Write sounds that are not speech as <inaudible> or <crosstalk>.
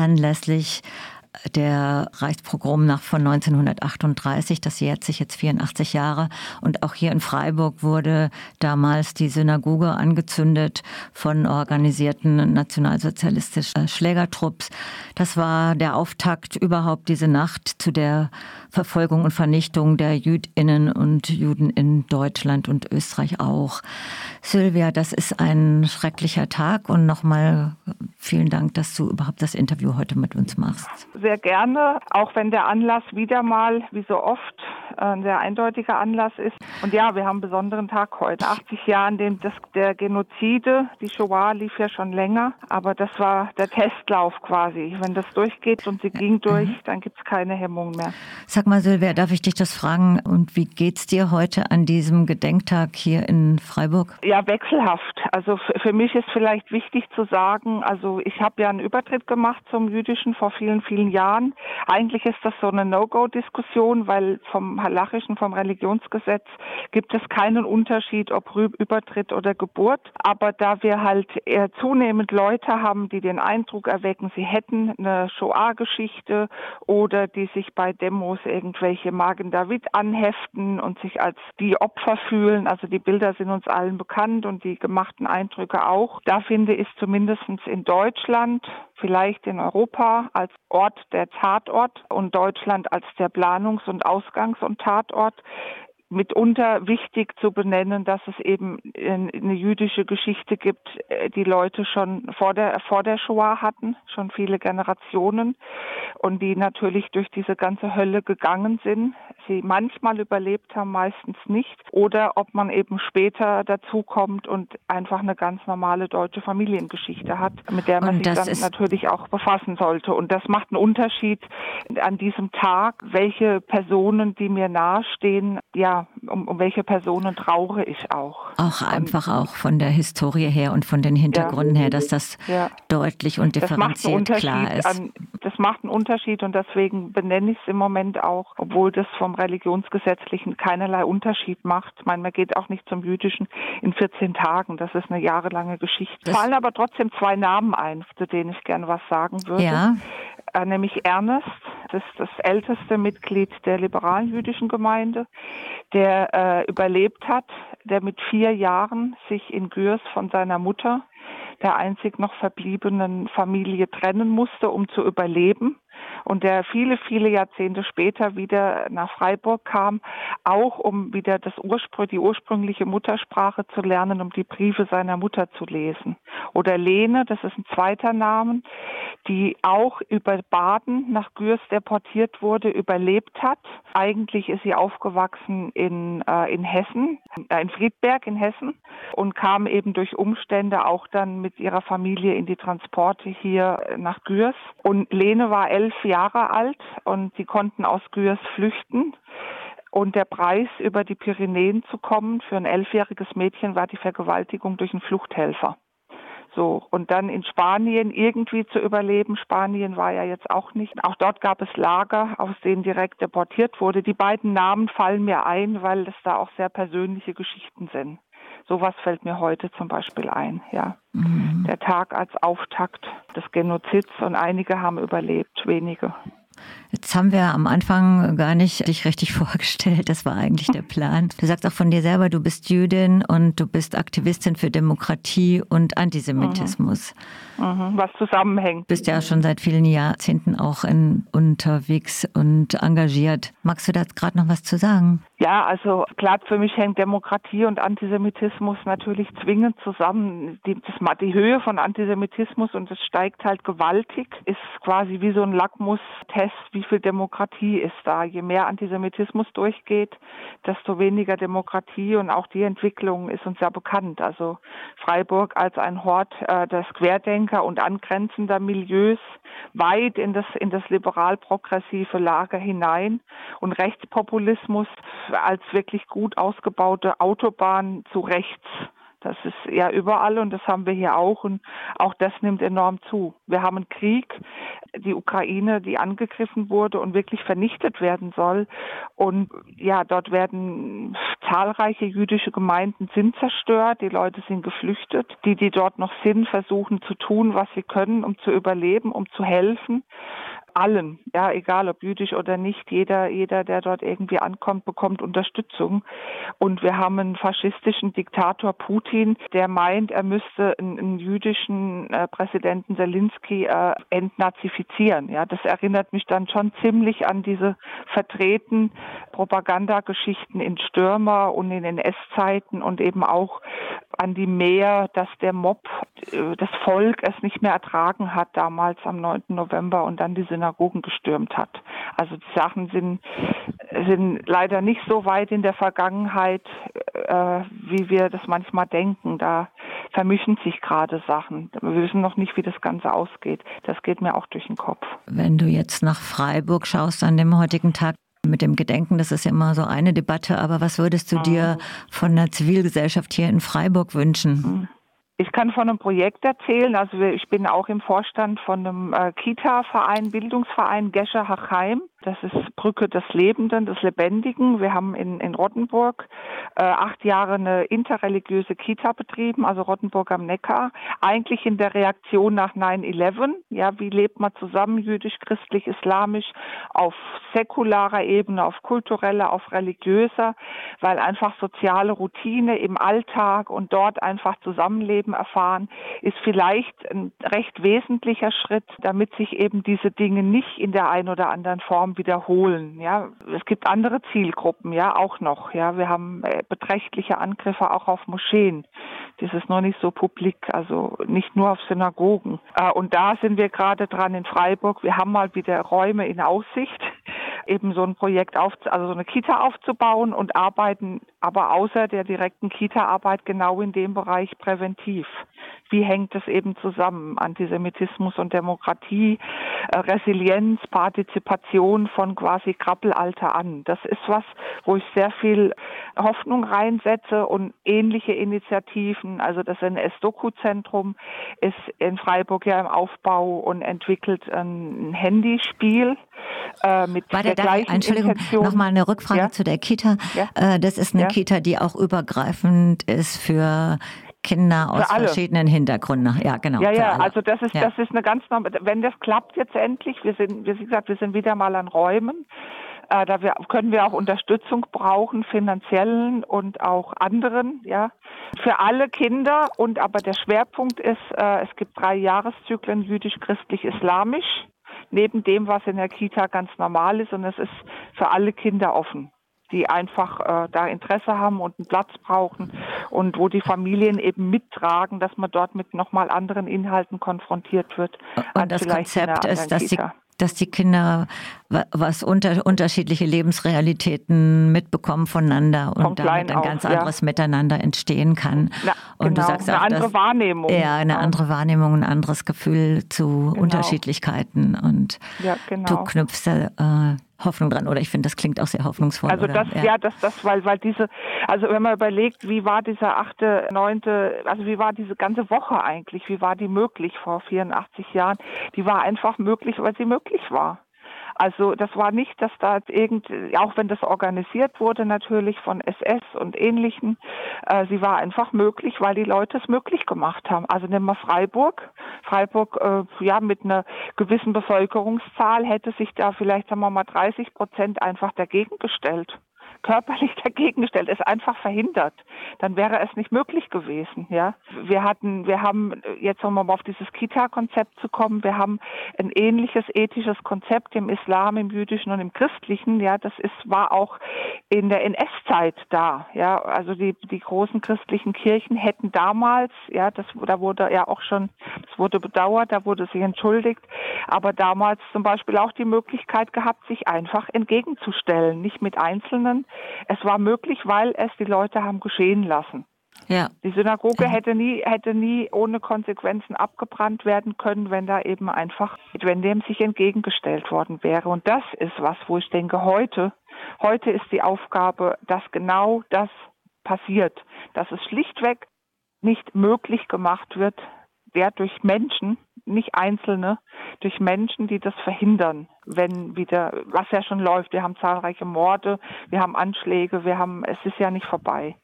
anlässlich der Reichspogromnacht von 1938, das jährt sich jetzt 84 Jahre. Und auch hier in Freiburg wurde damals die Synagoge angezündet von organisierten nationalsozialistischen Schlägertrupps. Das war der Auftakt überhaupt diese Nacht zu der Verfolgung und Vernichtung der Jüdinnen und Juden in Deutschland und Österreich auch. Sylvia, das ist ein schrecklicher Tag und nochmal vielen Dank, dass du überhaupt das Interview heute mit uns machst. Sehr gerne, auch wenn der Anlass wieder mal, wie so oft, ein sehr eindeutiger Anlass ist. Und ja, wir haben einen besonderen Tag heute. 80 Jahre, dem das, der Genozide, die Shoah lief ja schon länger, aber das war der Testlauf quasi. Wenn das durchgeht und sie ging durch, dann gibt es keine Hemmung mehr. Sag mal, Silvia, darf ich dich das fragen? Und wie geht's dir heute an diesem Gedenktag hier in Freiburg? Ja, wechselhaft. Also für mich ist vielleicht wichtig zu sagen, also ich habe ja einen Übertritt gemacht zum Jüdischen vor vielen, vielen Jahren. Eigentlich ist das so eine No-Go-Diskussion, weil vom halachischen, vom Religionsgesetz gibt es keinen Unterschied, ob Übertritt oder Geburt. Aber da wir halt eher zunehmend Leute haben, die den Eindruck erwecken, sie hätten eine Shoah-Geschichte oder die sich bei Demos irgendwelche Magen David anheften und sich als die Opfer fühlen. Also die Bilder sind uns allen bekannt und die gemachten Eindrücke auch. Da finde ich zumindest in Deutschland, vielleicht in Europa als Ort der Tatort und Deutschland als der Planungs- und Ausgangs- und Tatort mitunter wichtig zu benennen, dass es eben eine jüdische Geschichte gibt, äh, die Leute schon vor der, vor der Shoah hatten, schon viele Generationen und die natürlich durch diese ganze Hölle gegangen sind, sie manchmal überlebt haben, meistens nicht oder ob man eben später dazukommt und einfach eine ganz normale deutsche Familiengeschichte hat, mit der man sich dann natürlich auch befassen sollte. Und das macht einen Unterschied an diesem Tag, welche Personen, die mir nahestehen, ja, um, um welche Personen trauere ich auch. Auch einfach und, auch von der Historie her und von den Hintergründen ja, her, dass das ja. deutlich und differenziert klar ist. An, das macht einen Unterschied und deswegen benenne ich es im Moment auch, obwohl das vom religionsgesetzlichen keinerlei Unterschied macht. Ich meine, man geht auch nicht zum Jüdischen in 14 Tagen. Das ist eine jahrelange Geschichte. Es fallen aber trotzdem zwei Namen ein, zu denen ich gerne was sagen würde. Ja. Äh, nämlich Ernest, das ist das älteste Mitglied der liberalen jüdischen Gemeinde, der äh, überlebt hat, der mit vier Jahren sich in Gürs von seiner Mutter, der einzig noch verbliebenen Familie, trennen musste, um zu überleben und der viele, viele Jahrzehnte später wieder nach Freiburg kam, auch um wieder das Urspr die ursprüngliche Muttersprache zu lernen, um die Briefe seiner Mutter zu lesen. Oder Lene, das ist ein zweiter Name, die auch über Baden nach Gürs deportiert wurde, überlebt hat. Eigentlich ist sie aufgewachsen in, äh, in Hessen, äh, in Friedberg in Hessen und kam eben durch Umstände auch dann mit ihrer Familie in die Transporte hier nach Gürs. Und Lene war elf Jahre alt und sie konnten aus Gürs flüchten. Und der Preis, über die Pyrenäen zu kommen für ein elfjähriges Mädchen, war die Vergewaltigung durch einen Fluchthelfer. So, und dann in Spanien irgendwie zu überleben. Spanien war ja jetzt auch nicht. Auch dort gab es Lager, aus denen direkt deportiert wurde. Die beiden Namen fallen mir ein, weil es da auch sehr persönliche Geschichten sind. Sowas fällt mir heute zum Beispiel ein, ja. Mhm. Der Tag als Auftakt des Genozids und einige haben überlebt, wenige. Jetzt haben wir am Anfang gar nicht dich richtig <laughs> vorgestellt. Das war eigentlich der Plan. Du sagst auch von dir selber, du bist Jüdin und du bist Aktivistin für Demokratie und Antisemitismus. Mhm. Mhm. Was zusammenhängt. Du bist ja schon seit vielen Jahrzehnten auch in, unterwegs und engagiert. Magst du da gerade noch was zu sagen? Ja, also klar, für mich hängt Demokratie und Antisemitismus natürlich zwingend zusammen. Die, das, die Höhe von Antisemitismus und es steigt halt gewaltig, ist quasi wie so ein Lackmustest, wie viel Demokratie ist da. Je mehr Antisemitismus durchgeht, desto weniger Demokratie und auch die Entwicklung ist uns ja bekannt. Also Freiburg als ein Hort äh, des Querdenker und angrenzender Milieus weit in das, in das liberal-progressive Lager hinein und Rechtspopulismus als wirklich gut ausgebaute Autobahn zu rechts. Das ist ja überall und das haben wir hier auch und auch das nimmt enorm zu. Wir haben einen Krieg, die Ukraine, die angegriffen wurde und wirklich vernichtet werden soll. Und ja, dort werden zahlreiche jüdische Gemeinden sind zerstört, die Leute sind geflüchtet. Die, die dort noch sind, versuchen zu tun, was sie können, um zu überleben, um zu helfen allen, ja, egal ob jüdisch oder nicht, jeder, jeder, der dort irgendwie ankommt, bekommt Unterstützung. Und wir haben einen faschistischen Diktator Putin, der meint, er müsste einen, einen jüdischen äh, Präsidenten Zelensky äh, entnazifizieren. Ja, das erinnert mich dann schon ziemlich an diese vertreten Propagandageschichten in Stürmer und in NS-Zeiten und eben auch an die Mehr, dass der Mob, äh, das Volk es nicht mehr ertragen hat damals am 9. November und dann die Synagogen gestürmt hat. Also die Sachen sind, sind leider nicht so weit in der Vergangenheit, äh, wie wir das manchmal denken. Da vermischen sich gerade Sachen. Wir wissen noch nicht, wie das Ganze ausgeht. Das geht mir auch durch den Kopf. Wenn du jetzt nach Freiburg schaust an dem heutigen Tag, mit dem Gedenken, das ist ja immer so eine Debatte, aber was würdest du dir mhm. von der Zivilgesellschaft hier in Freiburg wünschen? Mhm. Ich kann von einem Projekt erzählen. Also ich bin auch im Vorstand von einem äh, Kita-Verein, Bildungsverein Gescher Hachheim. Das ist Brücke des Lebenden, des Lebendigen. Wir haben in, in Rottenburg äh, acht Jahre eine interreligiöse Kita betrieben, also Rottenburg am Neckar. Eigentlich in der Reaktion nach 9-11. Ja, wie lebt man zusammen, jüdisch, christlich, islamisch, auf säkularer Ebene, auf kultureller, auf religiöser, weil einfach soziale Routine im Alltag und dort einfach Zusammenleben erfahren, ist vielleicht ein recht wesentlicher Schritt, damit sich eben diese Dinge nicht in der einen oder anderen Form Form wiederholen. Ja, es gibt andere Zielgruppen, ja, auch noch. Ja, wir haben äh, beträchtliche Angriffe auch auf Moscheen. Das ist noch nicht so publik, also nicht nur auf Synagogen. Äh, und da sind wir gerade dran in Freiburg. Wir haben mal wieder Räume in Aussicht <laughs> eben so ein Projekt auf, also so eine Kita aufzubauen und arbeiten aber außer der direkten Kita-Arbeit genau in dem Bereich präventiv. Wie hängt es eben zusammen? Antisemitismus und Demokratie, äh, Resilienz, Partizipation von quasi Krabbelalter an. Das ist was, wo ich sehr viel Hoffnung reinsetze und ähnliche Initiativen. Also das NS-Doku-Zentrum ist in Freiburg ja im Aufbau und entwickelt ein Handyspiel äh, mit War der, der gleichen Entschuldigung, nochmal eine Rückfrage ja? zu der Kita. Ja? Äh, das ist eine ja? Kita, die auch übergreifend ist für Kinder aus verschiedenen Hintergründen. Ja, genau. Ja, ja, also das ist, ja. das ist eine ganz normale, wenn das klappt jetzt endlich, wir sind, wie gesagt, wir sind wieder mal an Räumen, äh, da wir, können wir auch Unterstützung brauchen, finanziellen und auch anderen, ja, für alle Kinder. Und aber der Schwerpunkt ist, äh, es gibt drei Jahreszyklen jüdisch, christlich, islamisch neben dem, was in der Kita ganz normal ist. Und es ist für alle Kinder offen die einfach äh, da Interesse haben und einen Platz brauchen und wo die Familien eben mittragen, dass man dort mit nochmal anderen Inhalten konfrontiert wird. Und das Konzept ist, dass Kita. die dass die Kinder was unter, unterschiedliche Lebensrealitäten mitbekommen voneinander und damit ein ganz anderes ja. Miteinander entstehen kann. Na, und genau, du sagst auch, eine andere dass, Wahrnehmung. Ja, eine ja. andere Wahrnehmung, ein anderes Gefühl zu genau. Unterschiedlichkeiten und ja, genau. du knüpfst äh, Hoffnung dran oder ich finde, das klingt auch sehr hoffnungsvoll. Also das, ja. ja, das, das, weil, weil diese, also wenn man überlegt, wie war dieser achte, neunte, also wie war diese ganze Woche eigentlich, wie war die möglich vor 84 Jahren? Die war einfach möglich, weil sie möglich war. Also das war nicht, dass da irgend, auch wenn das organisiert wurde natürlich von SS und Ähnlichen, äh, sie war einfach möglich, weil die Leute es möglich gemacht haben. Also nehmen wir Freiburg. Freiburg, äh, ja, mit einer gewissen Bevölkerungszahl hätte sich da vielleicht, sagen wir mal, 30 Prozent einfach dagegen gestellt körperlich dagegen gestellt, es einfach verhindert, dann wäre es nicht möglich gewesen. Ja, wir hatten, wir haben jetzt um auf dieses Kita-Konzept zu kommen, wir haben ein ähnliches ethisches Konzept im Islam, im Jüdischen und im Christlichen. Ja, das ist war auch in der NS-Zeit da. Ja, also die die großen christlichen Kirchen hätten damals, ja, das da wurde ja auch schon, es wurde bedauert, da wurde sich entschuldigt, aber damals zum Beispiel auch die Möglichkeit gehabt, sich einfach entgegenzustellen, nicht mit Einzelnen, es war möglich, weil es die Leute haben geschehen lassen. Ja. Die Synagoge hätte nie, hätte nie ohne Konsequenzen abgebrannt werden können, wenn da eben einfach, wenn dem sich entgegengestellt worden wäre. Und das ist was, wo ich denke, heute, heute ist die Aufgabe, dass genau das passiert, dass es schlichtweg nicht möglich gemacht wird, der durch Menschen nicht Einzelne, durch Menschen, die das verhindern, wenn wieder, was ja schon läuft. Wir haben zahlreiche Morde, wir haben Anschläge, wir haben, es ist ja nicht vorbei.